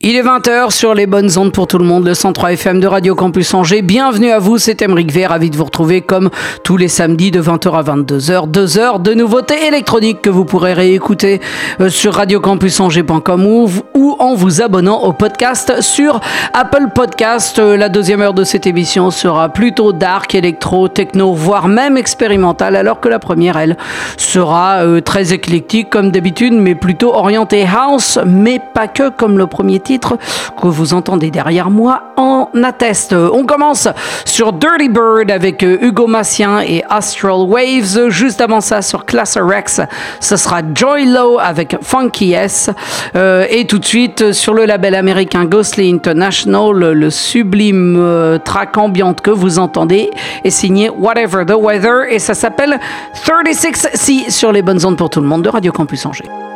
Il est 20h sur les bonnes ondes pour tout le monde, le 103 FM de Radio Campus Angers. Bienvenue à vous, c'est Emeric Vert, ravi de vous retrouver comme tous les samedis de 20h à 22h. Deux heures de nouveautés électroniques que vous pourrez réécouter euh, sur radiocampusangers.com ou, ou en vous abonnant au podcast sur Apple Podcast. Euh, La deuxième heure de cette émission sera plutôt dark, électro, techno, voire même expérimentale, alors que la première, elle, sera euh, très éclectique comme d'habitude, mais plutôt orientée house, mais pas que comme le premier titre que vous entendez derrière moi en atteste. On commence sur Dirty Bird avec euh, Hugo Massien et Astral Waves. Juste avant ça, sur Class Rex, ce sera Joy Low avec Funky S. Euh, et tout de suite, sur le label américain Ghostly International, le, sublime euh, track ambiante que vous entendez est signé Whatever the Weather et ça s'appelle 36C sur les bonnes ondes pour tout le monde de Radio Campus Angers.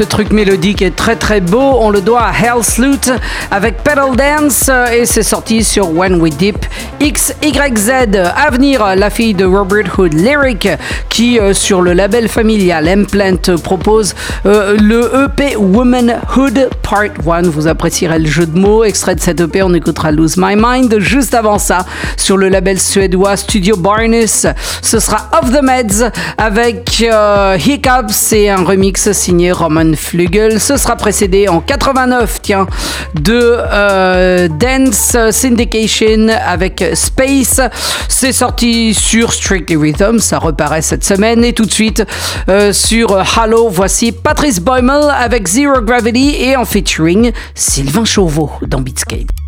Ce truc mélodique est très très beau. On le doit à Hell's Loot avec Pedal Dance et c'est sorti sur When We Dip XYZ. À venir, la fille de Robert Hood Lyric qui euh, sur le label familial Implant propose euh, le EP Womanhood Part 1. Vous apprécierez le jeu de mots. Extrait de cet EP, on écoutera Lose My Mind. Juste avant ça, sur le label suédois Studio Barnes, ce sera Off the Meds avec euh, Hiccups et un remix signé Roman Flügel. Ce sera précédé en 89, tiens, de euh, Dance Syndication avec Space. C'est sorti sur Strictly Rhythm, ça reparaît cette semaine. Et tout de suite euh, sur Halo, voici Patrice Boimel avec Zero Gravity et en featuring Sylvain Chauveau dans Beatscape.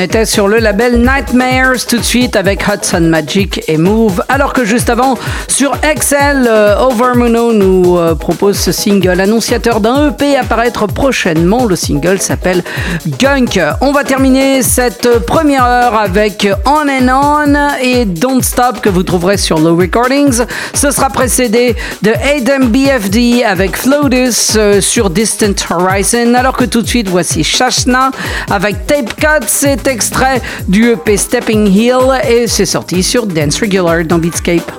Était sur le label Nightmares tout de suite avec Hudson Magic et Move. Alors que juste avant, sur Excel, euh, Overmuno nous euh, propose ce single annonciateur d'un EP à paraître prochainement. Le single s'appelle Gunk. On va terminer cette première heure avec On and On et Don't Stop que vous trouverez sur Low Recordings. Ce sera précédé de Adam BFD avec Flotus euh, sur Distant Horizon. Alors que tout de suite, voici Shashna avec Tape Cut. C'est extrait du EP Stepping Hill et c'est sorti sur Dance Regular dans Beatscape.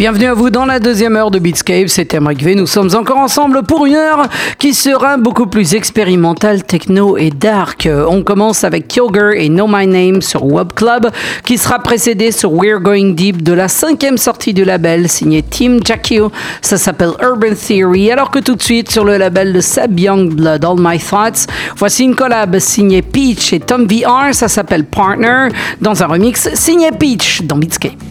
Bienvenue à vous dans la deuxième heure de Beatscape, c'est Emric. Nous sommes encore ensemble pour une heure qui sera beaucoup plus expérimentale, techno et dark. On commence avec Kyogre et Know My Name sur Web Club, qui sera précédé sur We're Going Deep de la cinquième sortie du label, signé Team Jackio. Ça s'appelle Urban Theory, alors que tout de suite sur le label de Seb Youngblood, All My Thoughts, voici une collab signée Peach et Tom VR, ça s'appelle Partner, dans un remix signé Peach dans Beatscape.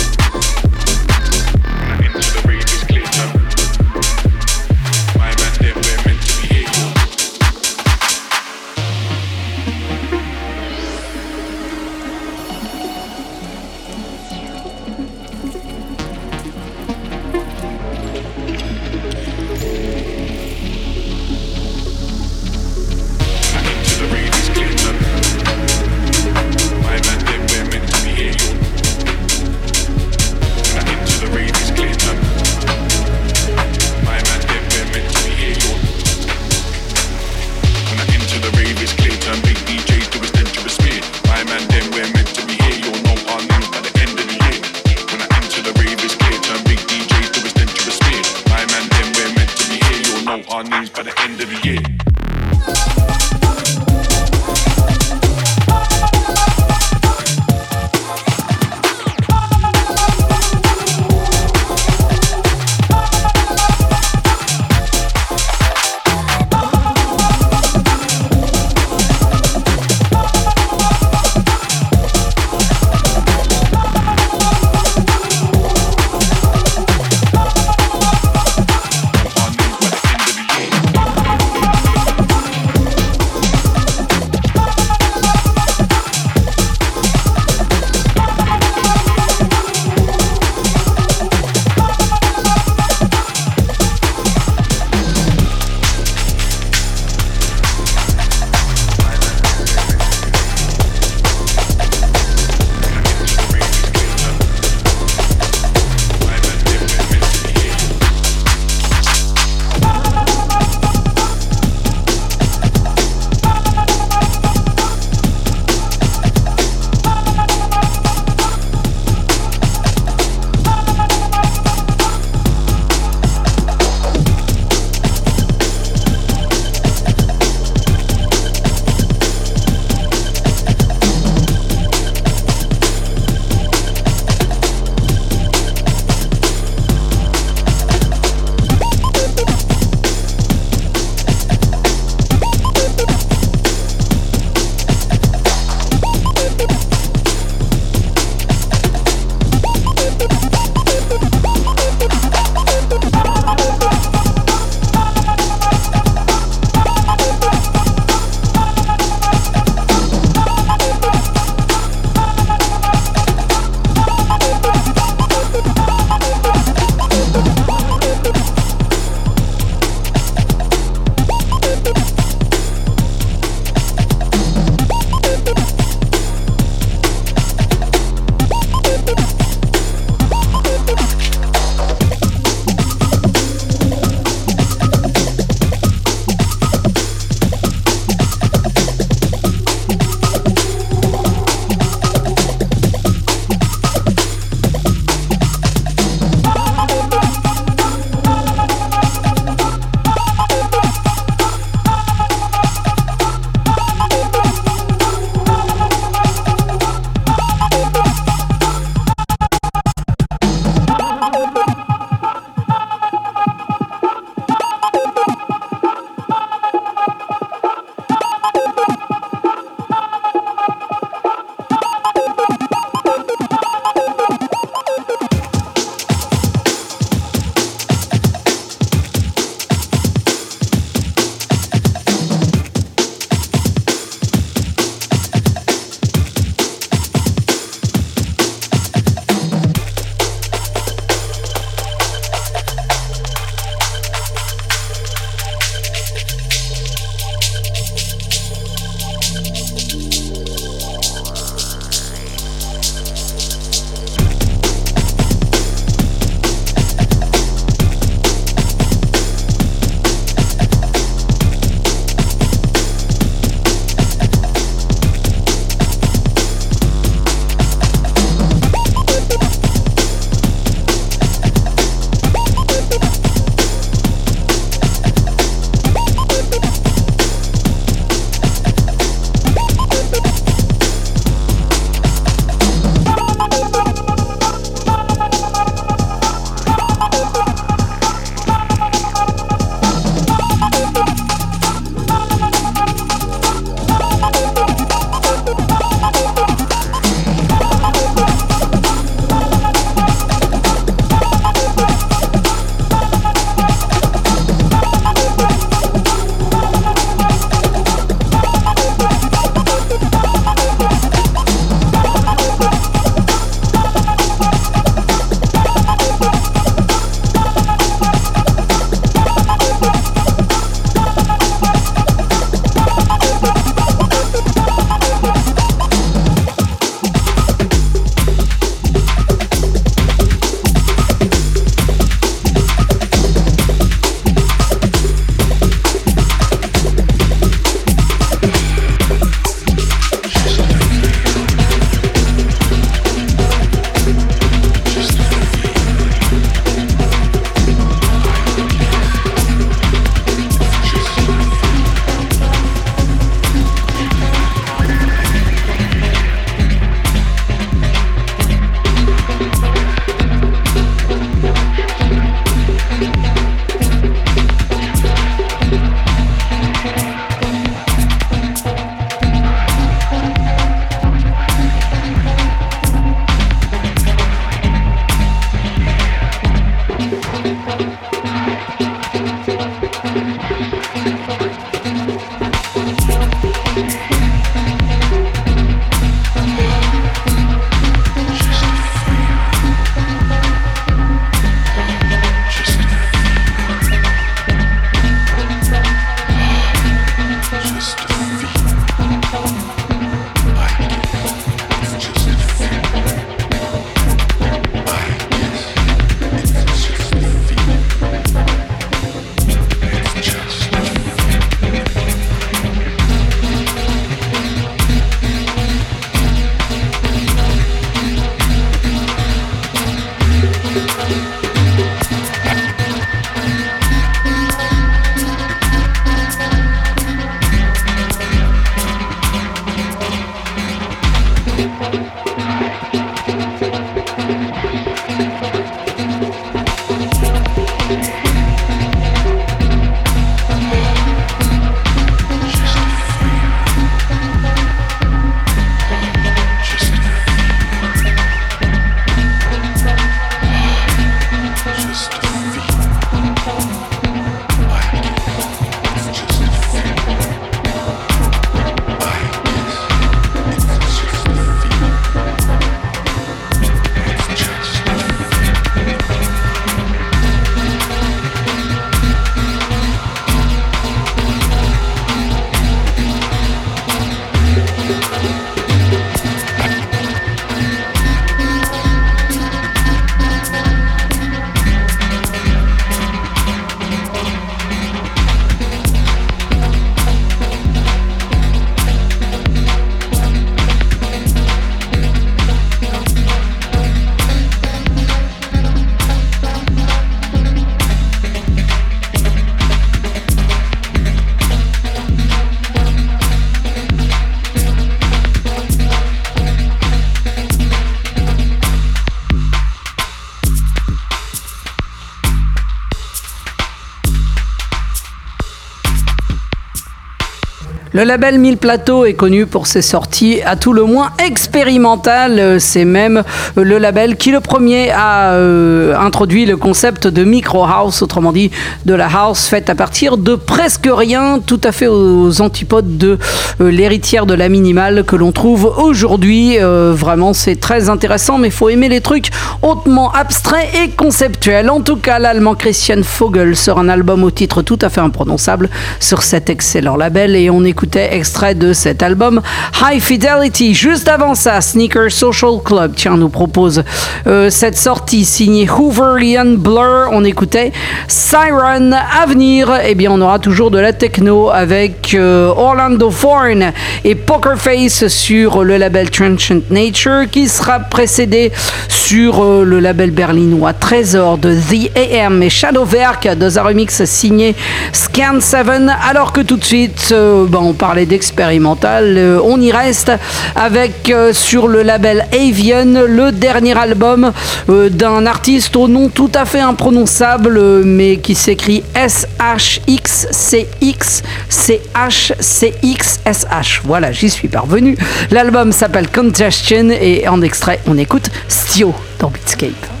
Le label Mille Plateaux est connu pour ses sorties à tout le moins expérimentales. C'est même euh, le label qui le premier a euh, introduit le concept de micro house, autrement dit de la house faite à partir de presque rien, tout à fait aux antipodes de euh, l'héritière de la minimale que l'on trouve aujourd'hui. Vraiment, c'est très intéressant, mais il faut aimer les trucs hautement abstraits et conceptuels. En tout cas, l'allemand Christian Vogel sort un album au titre tout à fait imprononçable sur cet excellent label et on extrait de cet album High Fidelity. Juste avant ça, Sneaker Social Club, tiens, nous propose euh, cette sortie signée Hooverian Blur. On écoutait Siren Avenir. Eh bien, on aura toujours de la techno avec euh, Orlando Foreign et Poker Face sur le label Transient Nature qui sera précédé sur euh, le label berlinois Trésor de The AM et Shadowwerk dans un remix signé Scan 7 alors que tout de suite euh, ben, on parlait d'expérimental euh, on y reste avec euh, sur le label Avian le dernier album euh, d'un artiste au nom tout à fait imprononçable mais qui s'écrit S-H-X-C-X-C-H-C-X-S-H voilà j'y suis parvenu. L'album s'appelle Congestion et en extrait on écoute Stio dans Beatscape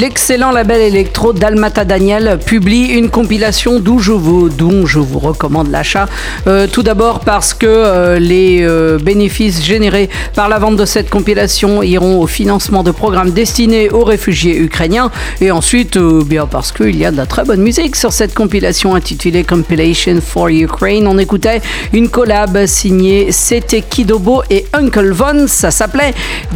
L'excellent label électro Dalmata Daniel publie une compilation d'où je vous, dont je vous recommande l'achat. Euh, tout d'abord parce que euh, les euh, bénéfices générés par la vente de cette compilation iront au financement de programmes destinés aux réfugiés ukrainiens. Et ensuite, bien parce qu'il y a de la très bonne musique sur cette compilation intitulée Compilation for Ukraine. On écoutait une collab signée C'était Kidobo et Uncle Von. Ça s'appelait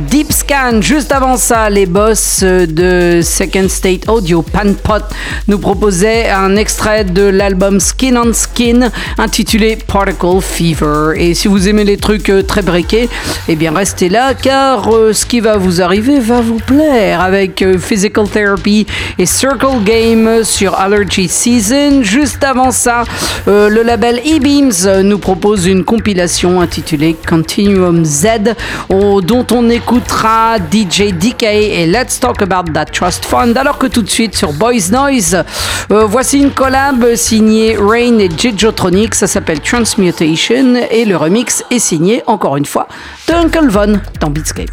Deep Scan. Juste avant ça, les boss de Second State Audio, Panpot, nous proposaient un extrait de l'album Skin on Skin intitulé Particle Fever. Et si vous aimez les trucs euh, très briqués, eh bien restez là car euh, ce qui va vous arriver va vous plaire avec euh, Physical Therapy et Circle Game sur Allergy Season. Juste avant ça, le label E-Beams nous propose une compilation intitulée Continuum Z dont on écoutera DJ DK et Let's Talk About That Trust Alors que tout de suite sur Boys Noise euh, voici une collab signée Rain et Jijotronic ça s'appelle Transmutation et le remix est signé encore une fois de Uncle Von dans Beatscape.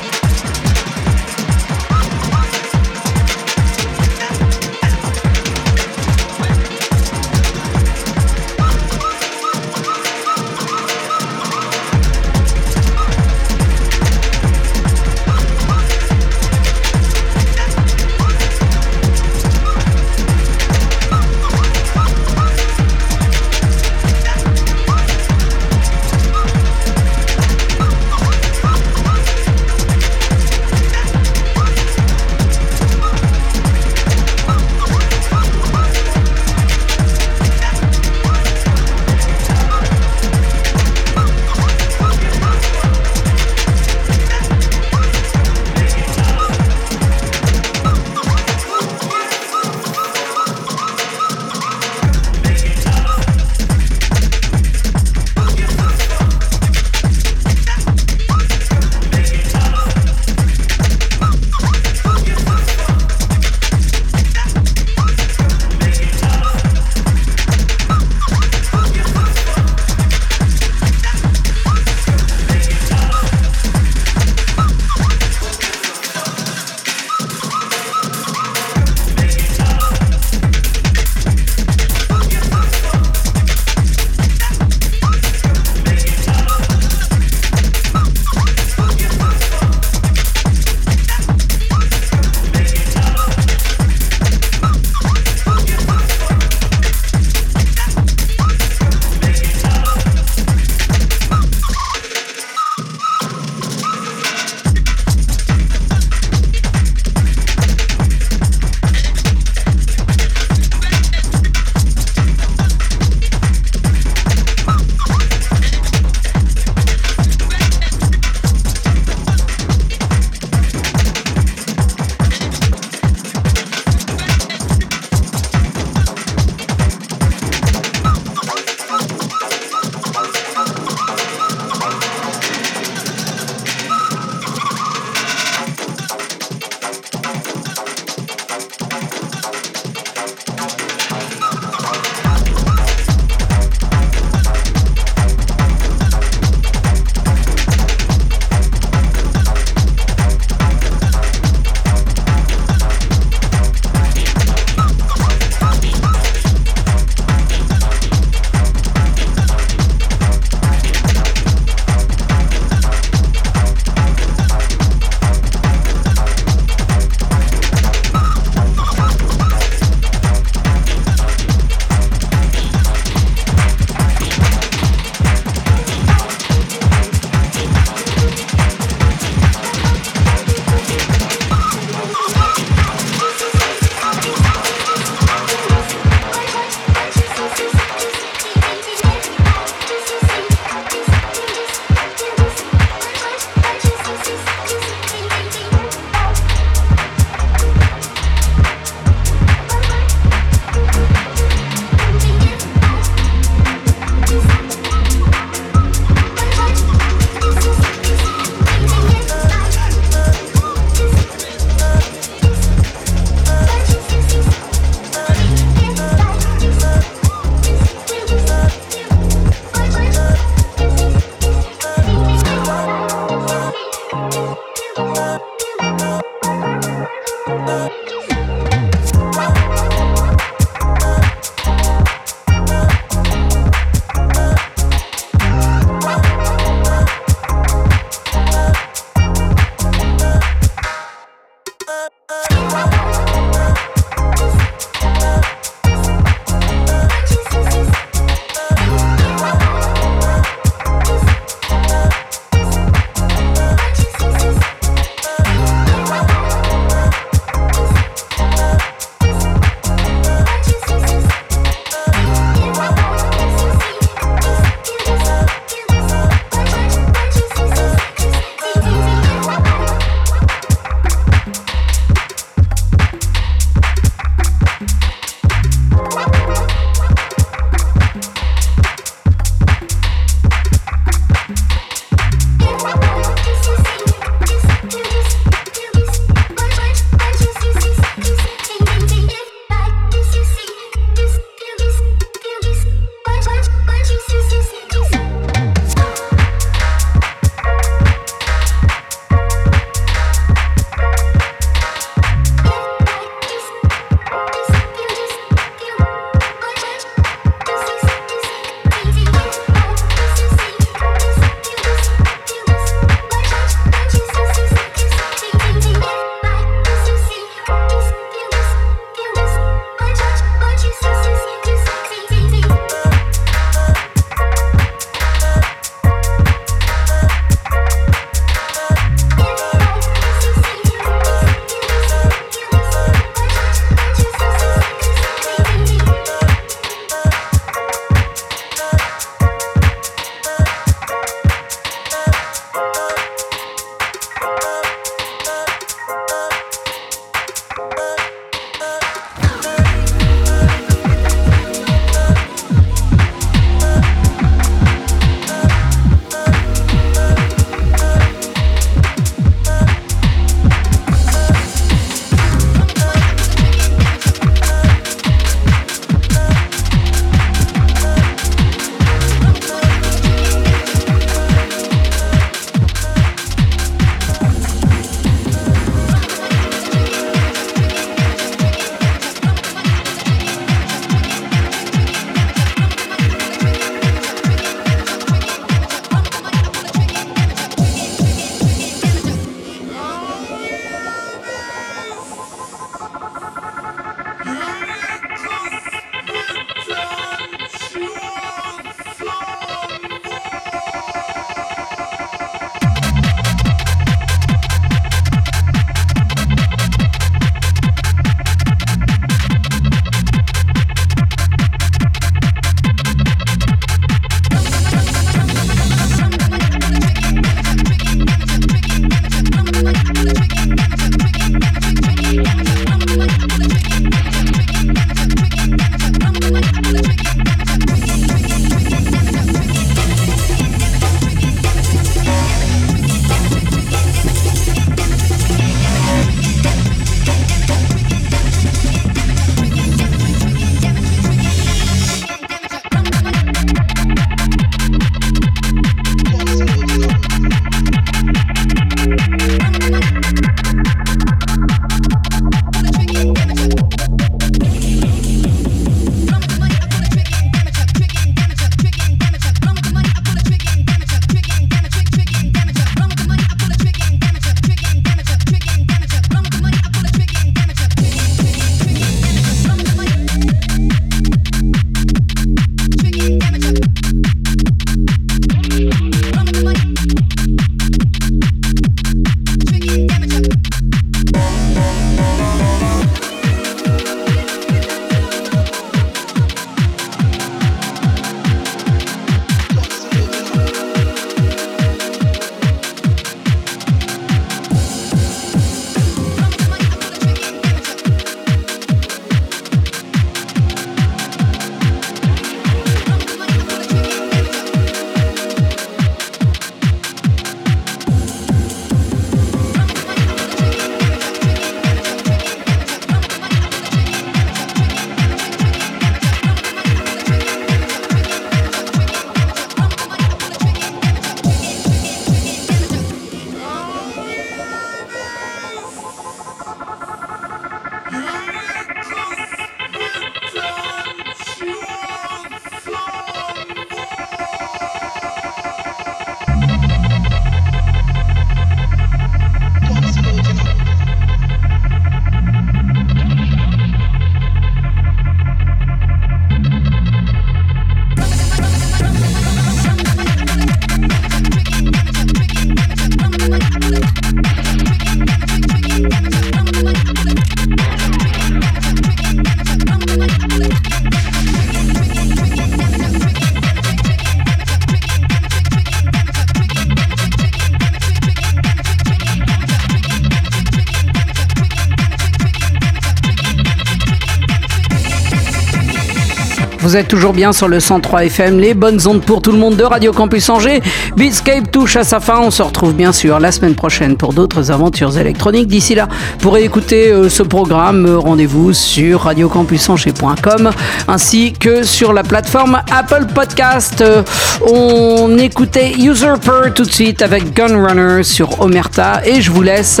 Vous êtes toujours bien sur le 103 FM, les bonnes ondes pour tout le monde de Radio Campus Angers. Beatscape touche à sa fin. On se retrouve bien sûr la semaine prochaine pour d'autres aventures électroniques. D'ici là, pour écouter euh, ce programme, euh, rendez-vous sur radiocampusangers.com ainsi que sur la plateforme Apple Podcast. Euh, on écoutait Usurper tout de suite avec Gunrunner sur Omerta et je vous laisse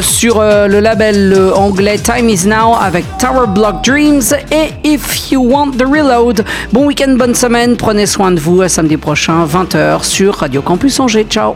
sur le label anglais Time Is Now avec Tower Block Dreams et If You Want the Bon week-end, bonne semaine, prenez soin de vous. À samedi prochain, 20h sur Radio Campus Angers. Ciao.